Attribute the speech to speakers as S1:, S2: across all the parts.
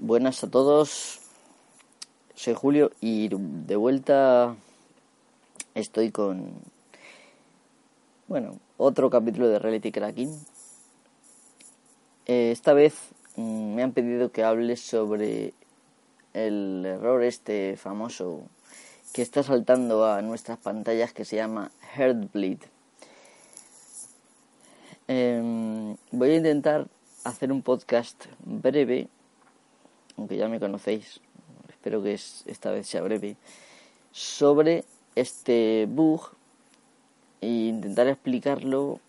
S1: Buenas a todos, soy Julio y de vuelta estoy con, bueno, otro capítulo de Reality Cracking. Eh, esta vez mm, me han pedido que hable sobre el error este famoso que está saltando a nuestras pantallas que se llama Heartbleed. Em, voy a intentar hacer un podcast breve, aunque ya me conocéis, espero que esta vez sea breve, sobre este bug e intentar explicarlo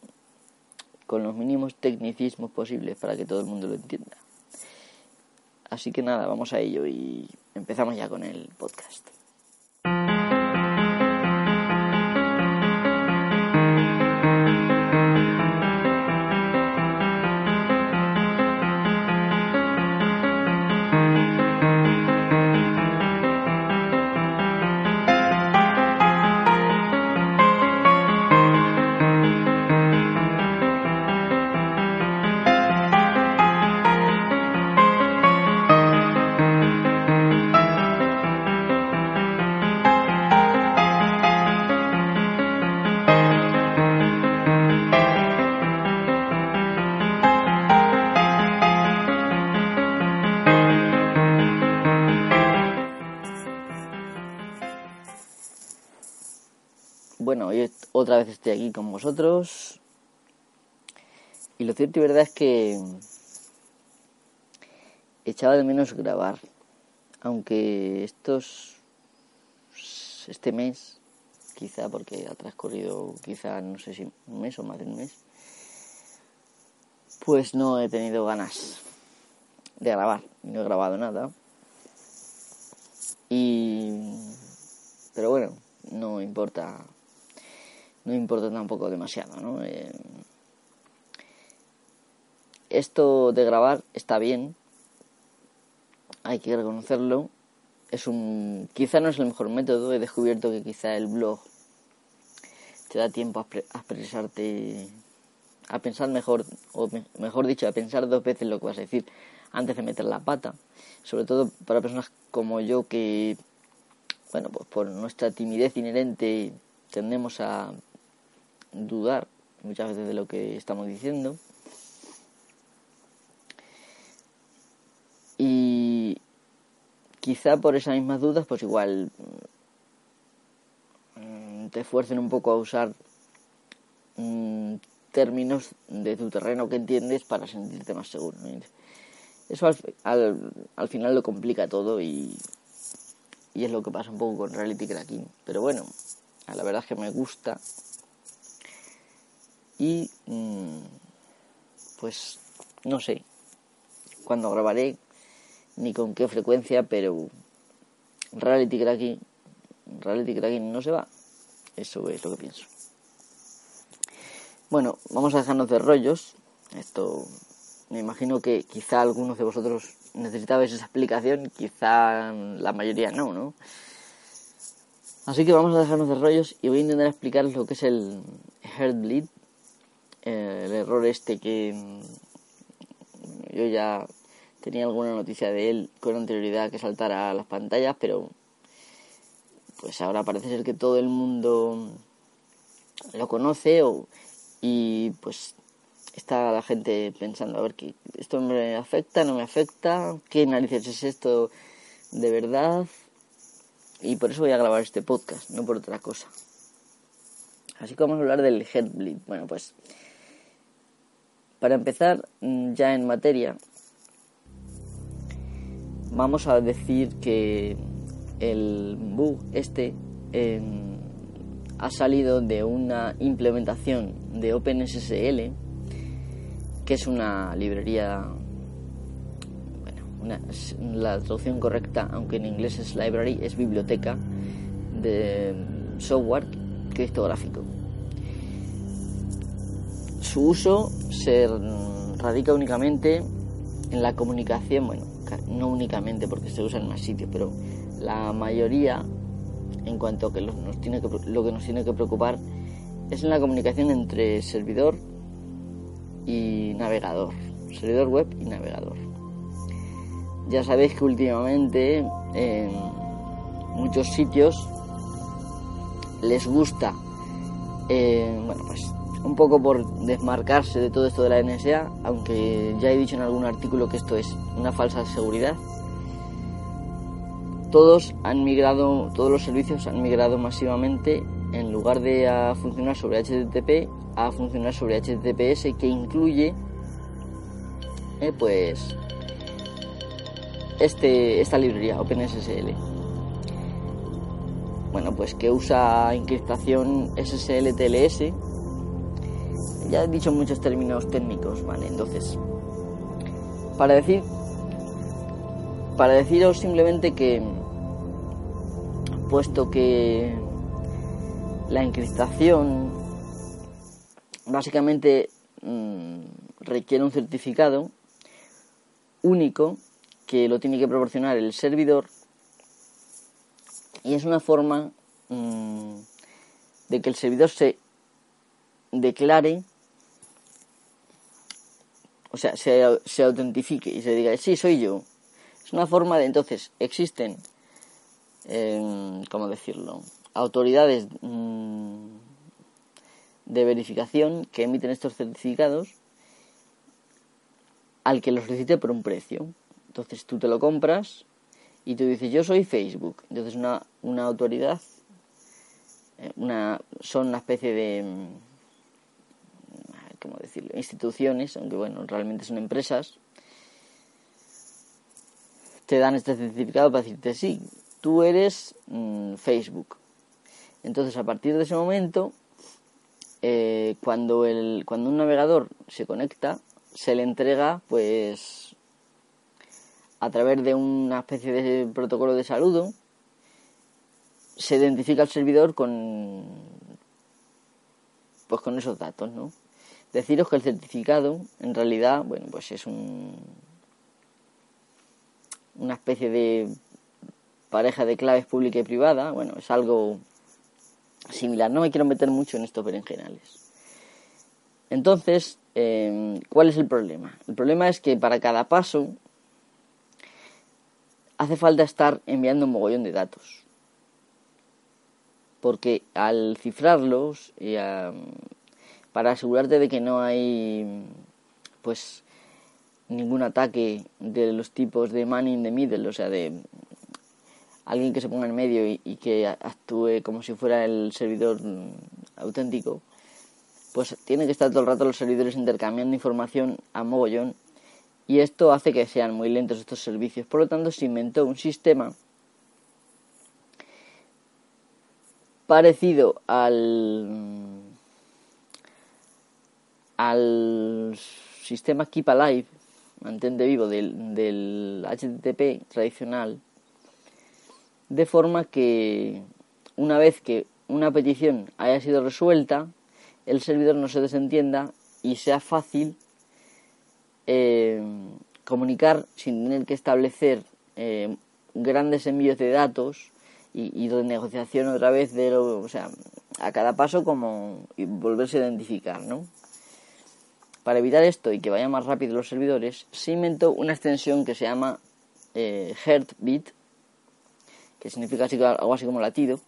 S1: con los mínimos tecnicismos posibles para que todo el mundo lo entienda. Así que nada, vamos a ello y empezamos ya con el podcast. Otra vez estoy aquí con vosotros. Y lo cierto y verdad es que echaba de menos grabar. Aunque estos este mes, quizá porque ha transcurrido quizá no sé si un mes o más de un mes, pues no he tenido ganas de grabar. No he grabado nada. Y pero bueno, no importa no importa tampoco demasiado, ¿no? Eh, esto de grabar está bien, hay que reconocerlo. Es un, quizá no es el mejor método. He descubierto que quizá el blog te da tiempo a, expresarte, a pensar mejor, o mejor dicho, a pensar dos veces lo que vas a decir antes de meter la pata. Sobre todo para personas como yo que, bueno, pues por nuestra timidez inherente tendemos a dudar muchas veces de lo que estamos diciendo. Y quizá por esas mismas dudas, pues igual mm, te esfuercen un poco a usar mm, términos de tu terreno que entiendes para sentirte más seguro. Eso al, al, al, final lo complica todo y, y es lo que pasa un poco con Reality Cracking. Pero bueno, la verdad es que me gusta y mm, pues no sé cuándo grabaré ni con qué frecuencia, pero reality cracking, reality cracking no se va. Eso es lo que pienso. Bueno, vamos a dejarnos de rollos. Esto me imagino que quizá algunos de vosotros necesitabais esa explicación, quizá la mayoría no, ¿no? Así que vamos a dejarnos de rollos y voy a intentar explicaros lo que es el Heartbleed el error este que mm, yo ya tenía alguna noticia de él con anterioridad que saltara a las pantallas, pero pues ahora parece ser que todo el mundo lo conoce o, y pues está la gente pensando a ver que esto me afecta, no me afecta, qué narices es esto de verdad y por eso voy a grabar este podcast, no por otra cosa. Así que vamos a hablar del headbleed. Bueno, pues para empezar mm, ya en materia, vamos a decir que el bug este em, ha salido de una implementación de OpenSSL, que es una librería, bueno, la traducción correcta, aunque en inglés es library, es biblioteca de software criptográfico su uso se radica únicamente en la comunicación, bueno, no únicamente porque se usa en más sitios, pero la mayoría, en cuanto a que, lo que nos tiene que preocupar, es en la comunicación entre servidor y navegador, servidor web y navegador. ya sabéis que últimamente en muchos sitios les gusta, eh, bueno, pues un poco por desmarcarse de todo esto de la NSA, aunque ya he dicho en algún artículo que esto es una falsa seguridad. Todos han migrado, todos los servicios han migrado masivamente en lugar de a funcionar sobre HTTP a funcionar sobre HTTPS que incluye eh, pues este, esta librería OpenSSL. Bueno, pues que usa encriptación SSL TLS ya he dicho muchos términos técnicos, ¿vale? Entonces, para decir, para deciros simplemente que, puesto que la encriptación básicamente mm, requiere un certificado único que lo tiene que proporcionar el servidor y es una forma mm, de que el servidor se declare o sea, se, se autentifique y se diga, sí, soy yo. Es una forma de, entonces, existen, eh, ¿cómo decirlo? Autoridades mm, de verificación que emiten estos certificados al que los solicite por un precio. Entonces tú te lo compras y tú dices, yo soy Facebook. Entonces una, una autoridad, eh, una, son una especie de ¿cómo decirlo? instituciones, aunque bueno, realmente son empresas, te dan este certificado para decirte, sí, tú eres mm, Facebook. Entonces, a partir de ese momento, eh, cuando, el, cuando un navegador se conecta, se le entrega, pues, a través de una especie de protocolo de saludo, se identifica el servidor con, pues, con esos datos, ¿no? Deciros que el certificado, en realidad, bueno, pues es un, una especie de pareja de claves pública y privada. Bueno, es algo similar. No me quiero meter mucho en estos berenjenales. Entonces, em, ¿cuál es el problema? El problema es que para cada paso hace falta estar enviando un mogollón de datos. Porque al cifrarlos y a, para asegurarte de que no hay pues ningún ataque de los tipos de man in the middle, o sea, de alguien que se ponga en medio y, que actúe como si fuera el servidor auténtico, pues tiene que estar todo el rato los servidores intercambiando información a mogollón y esto hace que sean muy lentos estos servicios. Por lo tanto, se inventó un sistema parecido al al sistema Keep Alive, mantente vivo del, del HTTP tradicional, de forma que una vez que una petición haya sido resuelta, el servidor no se desentienda y sea fácil eh, comunicar sin tener que establecer eh, grandes envíos de datos y, y, de negociación otra vez de lo, o sea, a cada paso como volverse a identificar, ¿no? Para evitar esto y que vayan más rápido los servidores, se inventó una extensión que se llama eh, Heartbeat, que significa algo así como latido.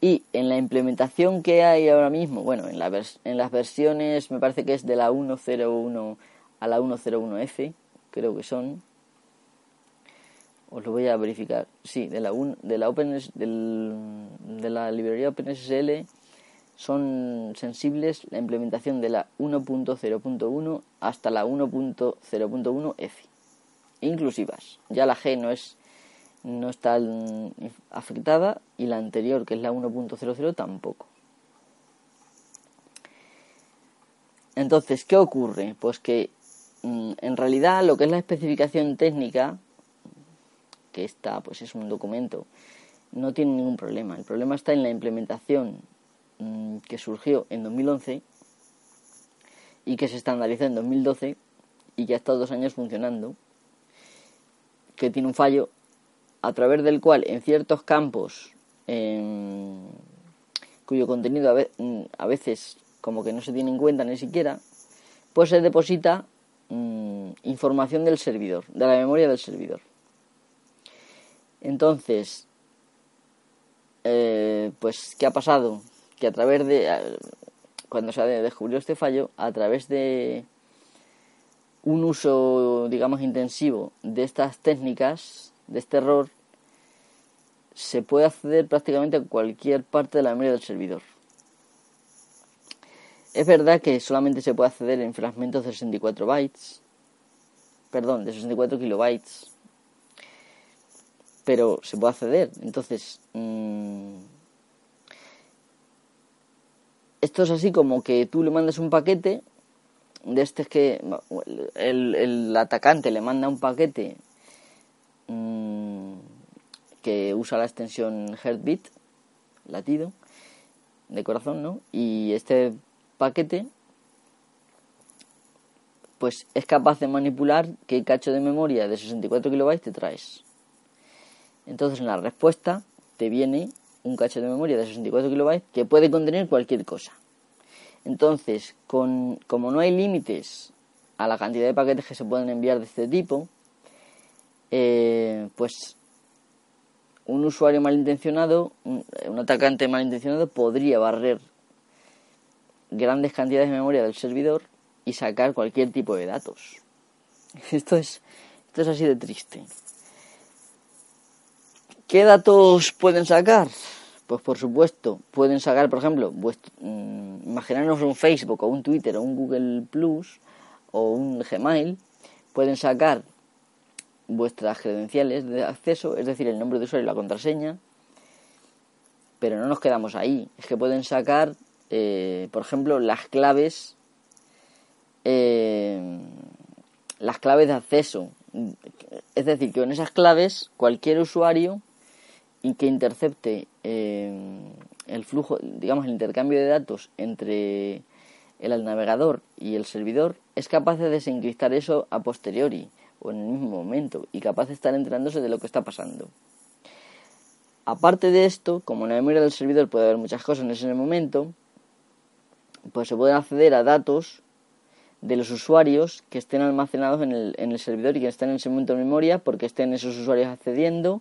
S1: Y en la implementación que hay ahora mismo, bueno, en, en las versiones me parece que es de la 101 a la 101F, creo que son. Os lo voy a verificar. Sí, de la, de la, Open, de la librería OpenSSL son sensibles la implementación de la 1.0.1 hasta la 1.0.1F, inclusivas. Ya la G no es no está afectada y la anterior, que es la 1.00, tampoco. Entonces, ¿qué ocurre? Pues que mm, en realidad lo que es la especificación técnica, que está, pues es un documento, no tiene ningún problema. El problema está en la implementación Mm, que surgió en 2011 y que se estandarizó en 2012 y que ha estado dos años funcionando, que tiene un fallo a través del cual en ciertos campos cuyo contenido mm, a, veces como que no se tiene en cuenta ni siquiera, pues se deposita mm, información del servidor, de la memoria del servidor. Entonces, eh, pues, ¿qué ha pasado? Que a través de, cuando se descubrió este fallo, a través de un uso, digamos, intensivo de estas técnicas, de este error, se puede acceder prácticamente a cualquier parte de la memoria del servidor. Es verdad que solamente se puede acceder en fragmentos de 64 bytes, perdón, de 64 kilobytes, pero se puede acceder. Entonces, mmm, esto es así como que tú le mandas un paquete de este que el, el atacante le manda un paquete mmm, que usa la extensión heartbeat, latido, de corazón, ¿no? Y este paquete pues es capaz de manipular qué cacho de memoria de 64 kilobytes te traes. Entonces en la respuesta te viene un cacho de memoria de 64 kilobytes que puede contener cualquier cosa. Entonces, con, como no hay límites a la cantidad de paquetes que se pueden enviar de este tipo, eh, pues un usuario malintencionado, un, un atacante malintencionado podría barrer grandes cantidades de memoria del servidor y sacar cualquier tipo de datos. Esto es, esto es así de triste. ¿Qué datos pueden sacar? Pues por supuesto, pueden sacar, por ejemplo, vuestro, mmm, imaginarnos un Facebook o un Twitter o un Google Plus o un Gmail, pueden sacar vuestras credenciales de acceso, es decir, el nombre de usuario y la contraseña, pero no nos quedamos ahí, es que pueden sacar eh, por ejemplo, las claves, eh, las claves de acceso. Es decir, que con esas claves cualquier usuario y que intercepte eh, el flujo, digamos, el intercambio de datos entre el navegador y el servidor es capaz de desencriptar eso a posteriori o en el mismo momento y capaz de estar enterándose de lo que está pasando. Aparte de esto, como en la memoria del servidor puede haber muchas cosas en ese momento, pues se pueden acceder a datos de los usuarios que estén almacenados en el, en el servidor y que estén en ese momento en memoria porque estén esos usuarios accediendo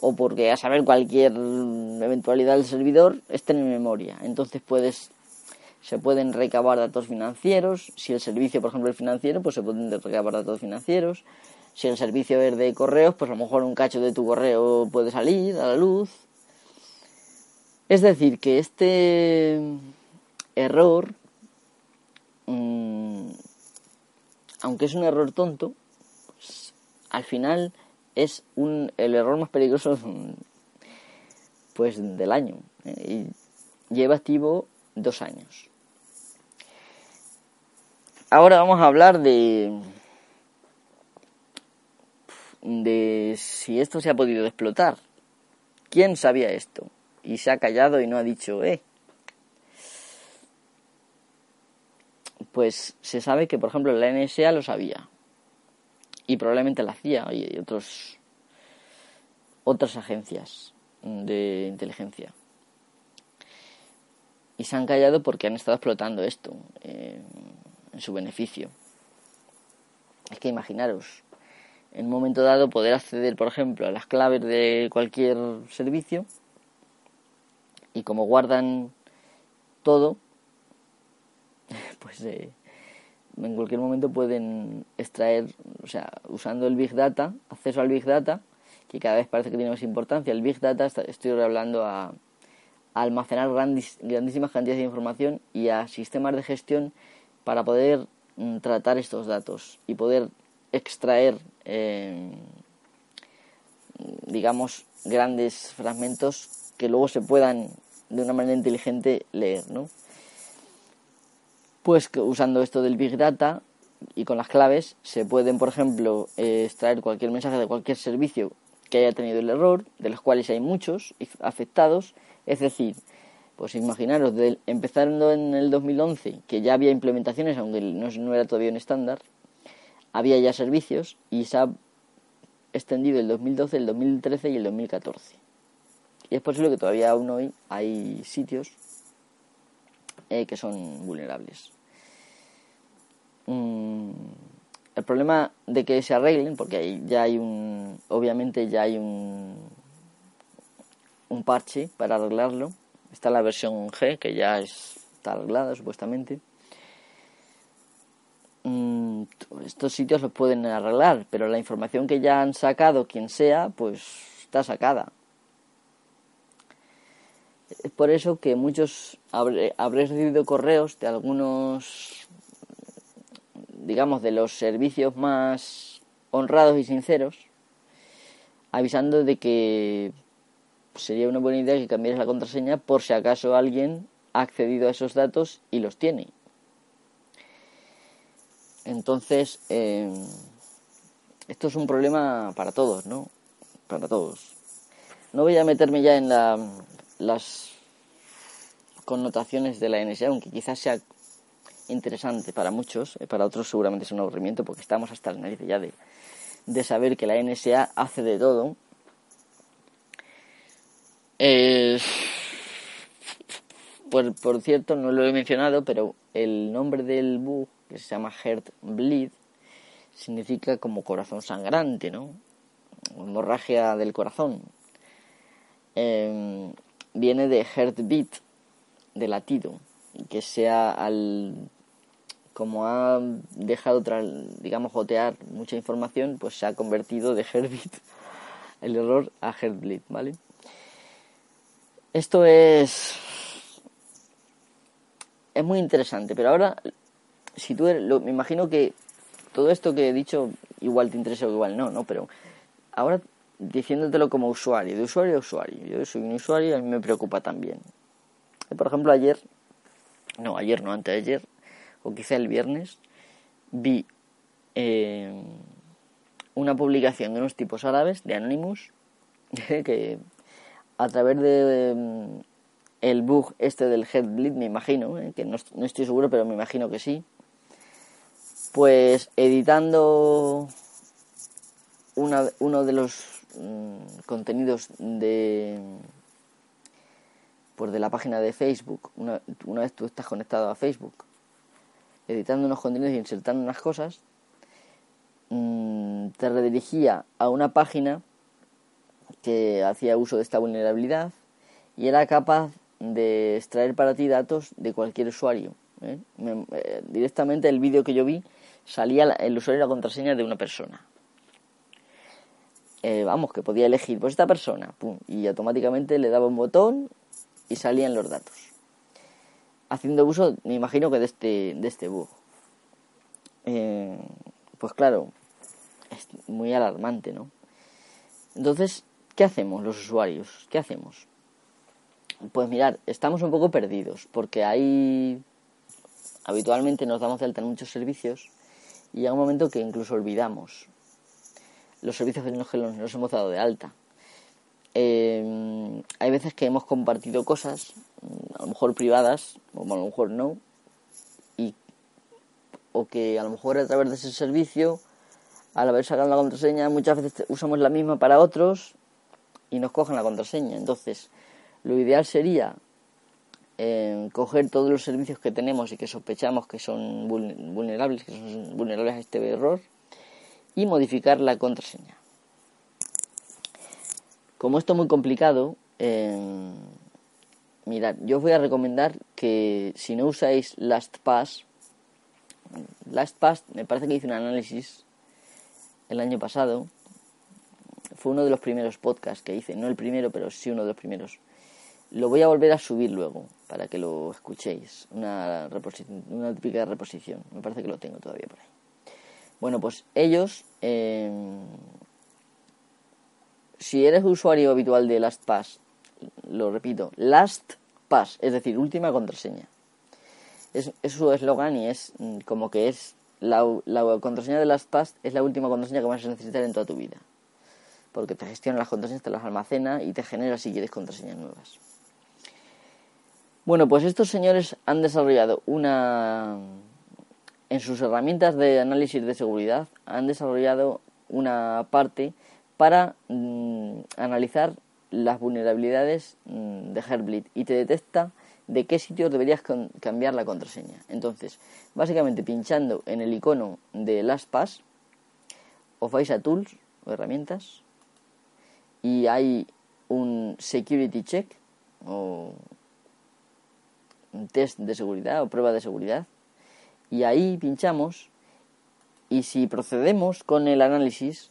S1: o porque a saber cualquier eventualidad del servidor estén en memoria. Entonces puedes se pueden recabar datos financieros, si el servicio por ejemplo es financiero, pues se pueden recabar datos financieros. Si el servicio es de correos, pues a lo mejor un cacho de tu correo puede salir a la luz. Es decir, que este error, mmm, aunque es un error tonto, pues, al final es un, el error más peligroso pues del año y lleva activo dos años. Ahora vamos a hablar de de si esto se ha podido explotar. ¿Quién sabía esto? Y se ha callado y no ha dicho, eh, pues se sabe que, por ejemplo, la NSA lo sabía. Y probablemente la CIA y otros, otras agencias de inteligencia. Y se han callado porque han estado explotando esto eh, en su beneficio. Es que imaginaros, en un momento dado poder acceder, por ejemplo, a las claves de cualquier servicio y como guardan todo, pues eh, en cualquier momento pueden extraer, o sea, usando el Big Data, acceso al Big Data, que cada vez parece que tiene más importancia. El Big Data, estoy hablando a, almacenar grandísimas cantidades de información y a sistemas de gestión para poder mm, tratar estos datos y poder extraer, eh, digamos, grandes fragmentos que luego se puedan de una manera inteligente leer, ¿no? Pues usando esto del Big Data y con las claves se pueden, por ejemplo, eh, extraer cualquier mensaje de cualquier servicio que haya tenido el error, de los cuales hay muchos afectados. Es decir, pues imaginaros, empezando en el 2011, que ya había implementaciones, aunque no, no era todavía un estándar, había ya servicios y se ha extendido el 2012, el 2013 y el 2014. Y es posible que todavía aún hoy hay sitios eh, que son vulnerables. Mm, el problema de que se arreglen, porque ahí ya hay un, obviamente ya hay un, un parche para arreglarlo. Está la versión G, que ya está arreglada supuestamente. Mm, estos sitios los pueden arreglar, pero la información que ya han sacado, quien sea, pues está sacada. Es por eso que muchos habréis recibido correos de algunos, digamos, de los servicios más honrados y sinceros, avisando de que sería una buena idea que cambiaras la contraseña por si acaso alguien ha accedido a esos datos y los tiene. Entonces, eh, esto es un problema para todos, ¿no? Para todos. No voy a meterme ya en las connotaciones de la NSA, aunque quizás sea interesante para muchos, eh, para otros seguramente es un aburrimiento porque estamos hasta la nariz ya de, de saber que la NSA hace de todo eh, por, cierto, no lo he mencionado, pero el nombre del bug, que se llama Heartbleed, significa como corazón sangrante, ¿no? Hemorragia del corazón. Em, viene de heartbeat, de latido, que sea al como ha dejado digamos jotear mucha información, pues se ha convertido de heartbeat el error a heartbleed, ¿vale? Esto es. Es muy interesante, pero ahora, si tú lo, me imagino que todo esto que he dicho igual te interesa o igual no, ¿no? Pero ahora diciéndotelo como usuario, de usuario a usuario. Yo soy un usuario y a mí me preocupa también. Por ejemplo, ayer, no, ayer no, antes de ayer, o quizá el viernes, vi eh, una publicación de unos tipos árabes, de Anonymous, que a través de mm, el bug este del Headbleed, me imagino, eh, que no, estoy seguro, pero me imagino que sí, pues editando una, uno de los mm, contenidos de pues de la página de Facebook, una, una vez tú estás conectado a Facebook, editando unos contenidos y insertando unas cosas, mm, te redirigía a una página que hacía uso de esta vulnerabilidad y era capaz de extraer para ti datos de cualquier usuario. ¿eh? Eh, directamente el vídeo que yo vi salía el usuario y la contraseña de una persona. Eh, vamos, que podía elegir pues esta persona, y automáticamente le daba un botón y salían los datos. Haciendo uso, me imagino que de este, de este bug. pues claro, es muy alarmante, ¿no? Entonces, ¿Qué hacemos los usuarios? ¿Qué hacemos? Pues mirar, estamos un poco perdidos porque hay habitualmente nos damos de alta en muchos servicios y llega un momento que incluso olvidamos los servicios en los que nos hemos dado de alta. Eh, hay veces que hemos compartido cosas, a lo mejor privadas, o a lo mejor no, y, o que a lo mejor a través de ese servicio, al haber sacado la contraseña, muchas veces usamos la misma para otros y nos cogen la contraseña. Entonces, lo ideal sería eh, coger todos los servicios que tenemos y que sospechamos que son vulnerables, que son vulnerables a este error, y modificar la contraseña. Como esto es muy complicado, eh, mirad, yo os voy a recomendar que si no usáis LastPass, LastPass me parece que hice un análisis el año pasado fue uno de los primeros podcasts que hice, no el primero, pero sí uno de los primeros. Lo voy a volver a subir luego para que lo escuchéis, una, una típica reposición, me parece que lo tengo todavía por ahí. Bueno, pues ellos, eh, si eres usuario habitual de LastPass, lo repito, LastPass, es decir, última contraseña. Es, su eslogan y es mm, como que es la, la contraseña de LastPass es la última contraseña que vas a necesitar en toda tu vida porque te gestiona las contraseñas, te las almacena y te genera si quieres contraseñas nuevas. Bueno, pues estos señores han desarrollado una... En sus herramientas de análisis de seguridad han desarrollado una parte para mm, analizar las vulnerabilidades mm, de Heartbleed y te detecta de qué sitios deberías cambiar la contraseña. Entonces, básicamente pinchando en el icono de LastPass, os vais a tools o herramientas y hay un security check o un test de seguridad o prueba de seguridad y ahí pinchamos y si procedemos con el análisis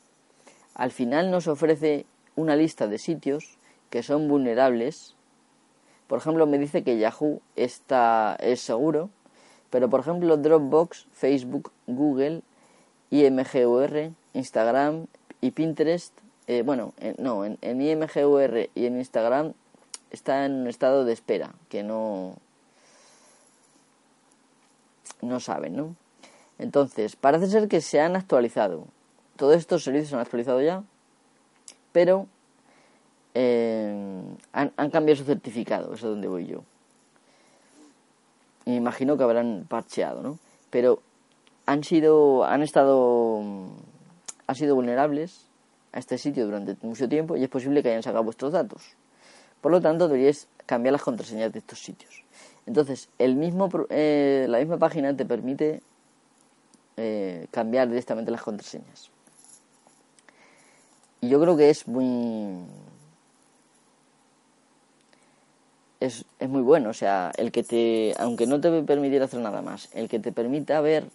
S1: al final nos ofrece una lista de sitios que son vulnerables por ejemplo me dice que Yahoo está es seguro pero por ejemplo Dropbox Facebook Google IMGUR Instagram y Pinterest eh, bueno, no, en, en IMGUR y en Instagram está en un estado de espera, que no, no saben, ¿no? Entonces, parece ser que se han actualizado. Todos estos servicios se han actualizado ya, pero eh, han, cambiado su certificado, eso es donde voy yo. Me imagino que habrán parcheado, ¿no? Pero han sido, han estado, han sido vulnerables a este sitio durante mucho tiempo y es posible que hayan sacado vuestros datos. Por lo tanto, deberíais cambiar las contraseñas de estos sitios. Entonces, el mismo, eh, la misma página te permite eh, cambiar directamente las contraseñas. Y yo creo que es muy... Es, es muy bueno, o sea, el que te, aunque no te permitiera hacer nada más, el que te permita ver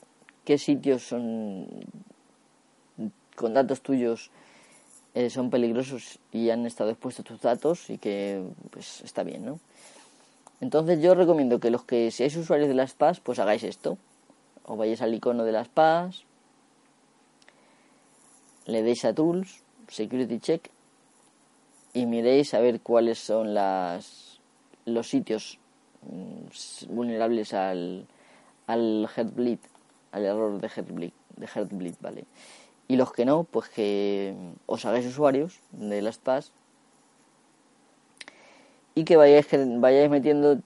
S1: qué sitios son con datos tuyos eh, son peligrosos y han estado expuestos tus datos y que pues está bien, ¿no? Entonces yo recomiendo que los que seáis usuarios de las PAS pues hagáis esto. O vayáis al icono de las PAS, le deis a Tools, Security Check y miréis a ver cuáles son las los sitios mm, vulnerables al, al Heartbleed, al error de Heartbleed, de Heartbleed, ¿vale? y los que no, pues que os hagáis usuarios de las PAS y que vayáis, que vayáis metiendo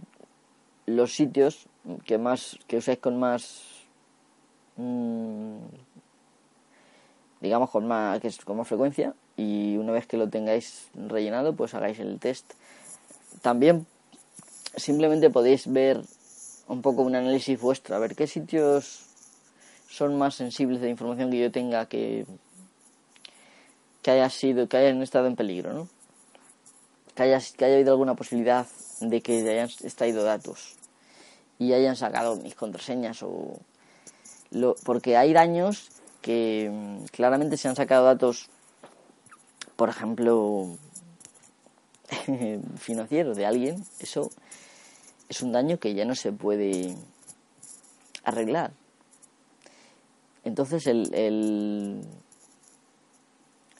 S1: los sitios que más que usáis con más mmm, digamos con más que es con más frecuencia y una vez que lo tengáis rellenado pues hagáis el test. También simplemente podéis ver un poco un análisis vuestro a ver qué sitios son más sensibles de información que yo tenga que que haya sido que hayan estado en peligro no que haya que haya habido alguna posibilidad de que hayan extraído datos y hayan sacado mis contraseñas o lo, porque hay daños que mm, claramente se han sacado datos por ejemplo financieros de alguien eso es un daño que ya no se puede arreglar entonces, el,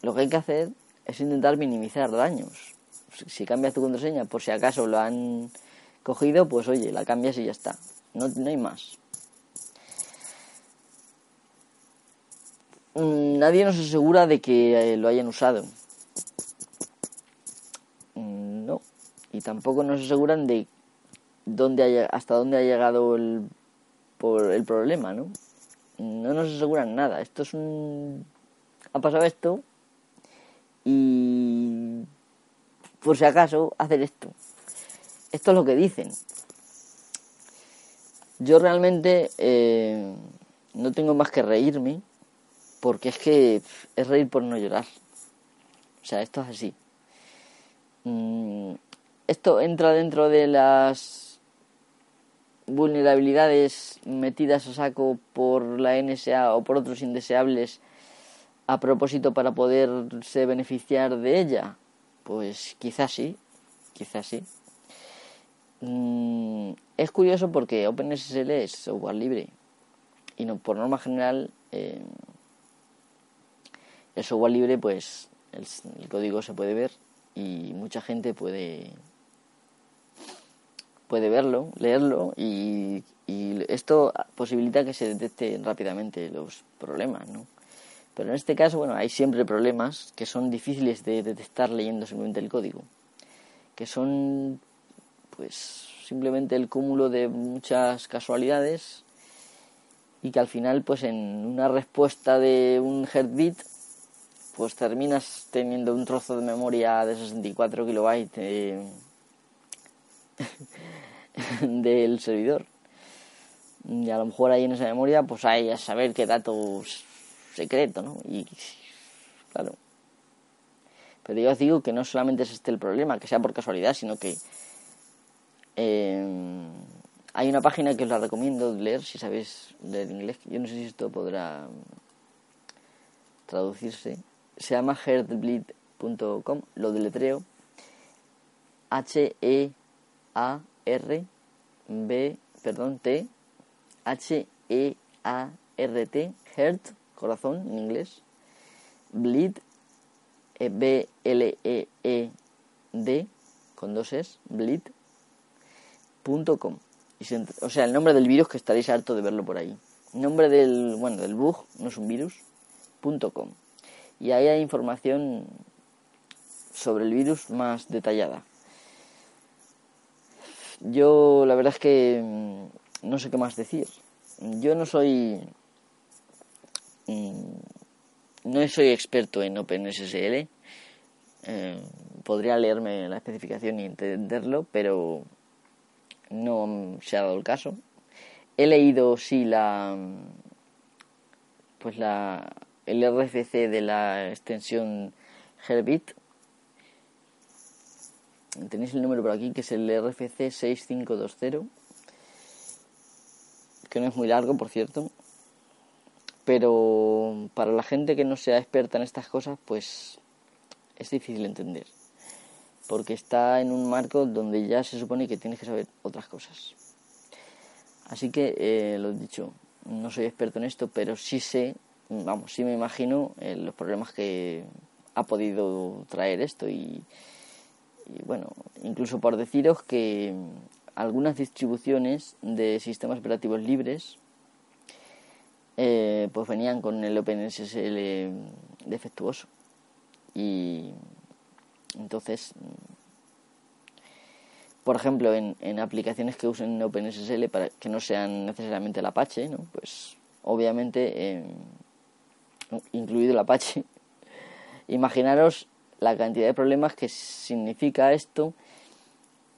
S1: lo que hay que hacer es intentar minimizar daños. Si cambias tu contraseña, por si acaso lo han cogido, pues oye, la cambias y ya está. No, no hay más. Nadie nos asegura de que eh, lo hayan usado. Mm, no. Y tampoco nos aseguran de dónde haya, hasta dónde ha llegado el, por el problema, ¿no? no nos aseguran nada. Esto es un... Ha pasado esto y por si acaso hacer esto. Esto es lo que dicen. Yo realmente eh, no tengo más que reírme porque es que es reír por no llorar. O sea, esto es así. Mm, esto entra dentro de las vulnerabilidades metidas a saco por la NSA o por otros indeseables a propósito para poderse beneficiar de ella? Pues quizás sí, quizás sí. Mm, es curioso porque OpenSSL es software libre y no, por norma general eh, el software libre pues el código se puede ver y mucha gente puede puede verlo, leerlo y, esto posibilita que se detecten rápidamente los problemas, ¿no? Pero en este caso, bueno, hay siempre problemas que son difíciles de detectar leyendo simplemente el código, que son, pues, simplemente el cúmulo de muchas casualidades y que al final, pues, en una respuesta de un heartbeat, pues terminas teniendo un trozo de memoria de 64 kilobytes del servidor. Y a lo mejor ahí en esa memoria, pues hay a saber qué datos secreto, ¿no? Y claro. Pero yo os digo que no solamente es este el problema, que sea por casualidad, sino que eh, hay una página que os la recomiendo leer si sabéis leer inglés. Yo no sé si esto podrá traducirse. Se llama heartbleed.com, lo deletreo. H-E-A-R B, perdón, T H-E-A-R-T, Heart, corazón en inglés. Bleed, e, B-L-E-E-D, con dos es, bleed.com. O sea, el nombre del virus que estaréis harto de verlo por ahí. nombre del, bueno, del bug, no es un virus, .com. Y ahí hay información sobre el virus más detallada. Yo la verdad es que mm, no sé qué más decir. Yo no soy mm, no soy experto en OpenSSL. Eh, podría leerme la especificación y entenderlo, pero no se ha dado el caso. He leído sí la pues la el RFC de la extensión Herbit. Tenéis el número por aquí que es el RFC 6520 que no es muy largo, por cierto. Pero para la gente que no sea experta en estas cosas, pues es difícil entender. Porque está en un marco donde ya se supone que tienes que saber otras cosas. Así que, eh, lo dicho, no soy experto en esto, pero sí sé, vamos, sí me imagino eh, los problemas que ha podido traer esto. Y, y bueno, incluso por deciros que algunas distribuciones de sistemas operativos libres eh, pues venían con el OpenSSL defectuoso y entonces por ejemplo en, en aplicaciones que usen OpenSSL para que no sean necesariamente el Apache ¿no? pues obviamente eh, incluido el Apache imaginaros la cantidad de problemas que significa esto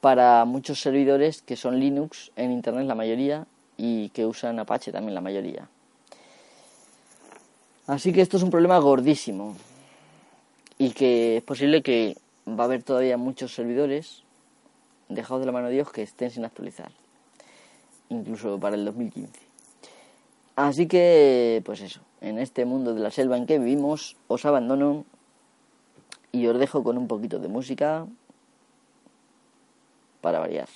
S1: para muchos servidores que son Linux en Internet la mayoría y que usan Apache también la mayoría. Así que esto es un problema gordísimo y que es posible que va a haber todavía muchos servidores dejados de la mano de Dios que estén sin actualizar, incluso para el 2015. Así que, pues eso, en este mundo de la selva en que vivimos, os abandono y os dejo con un poquito de música para variar.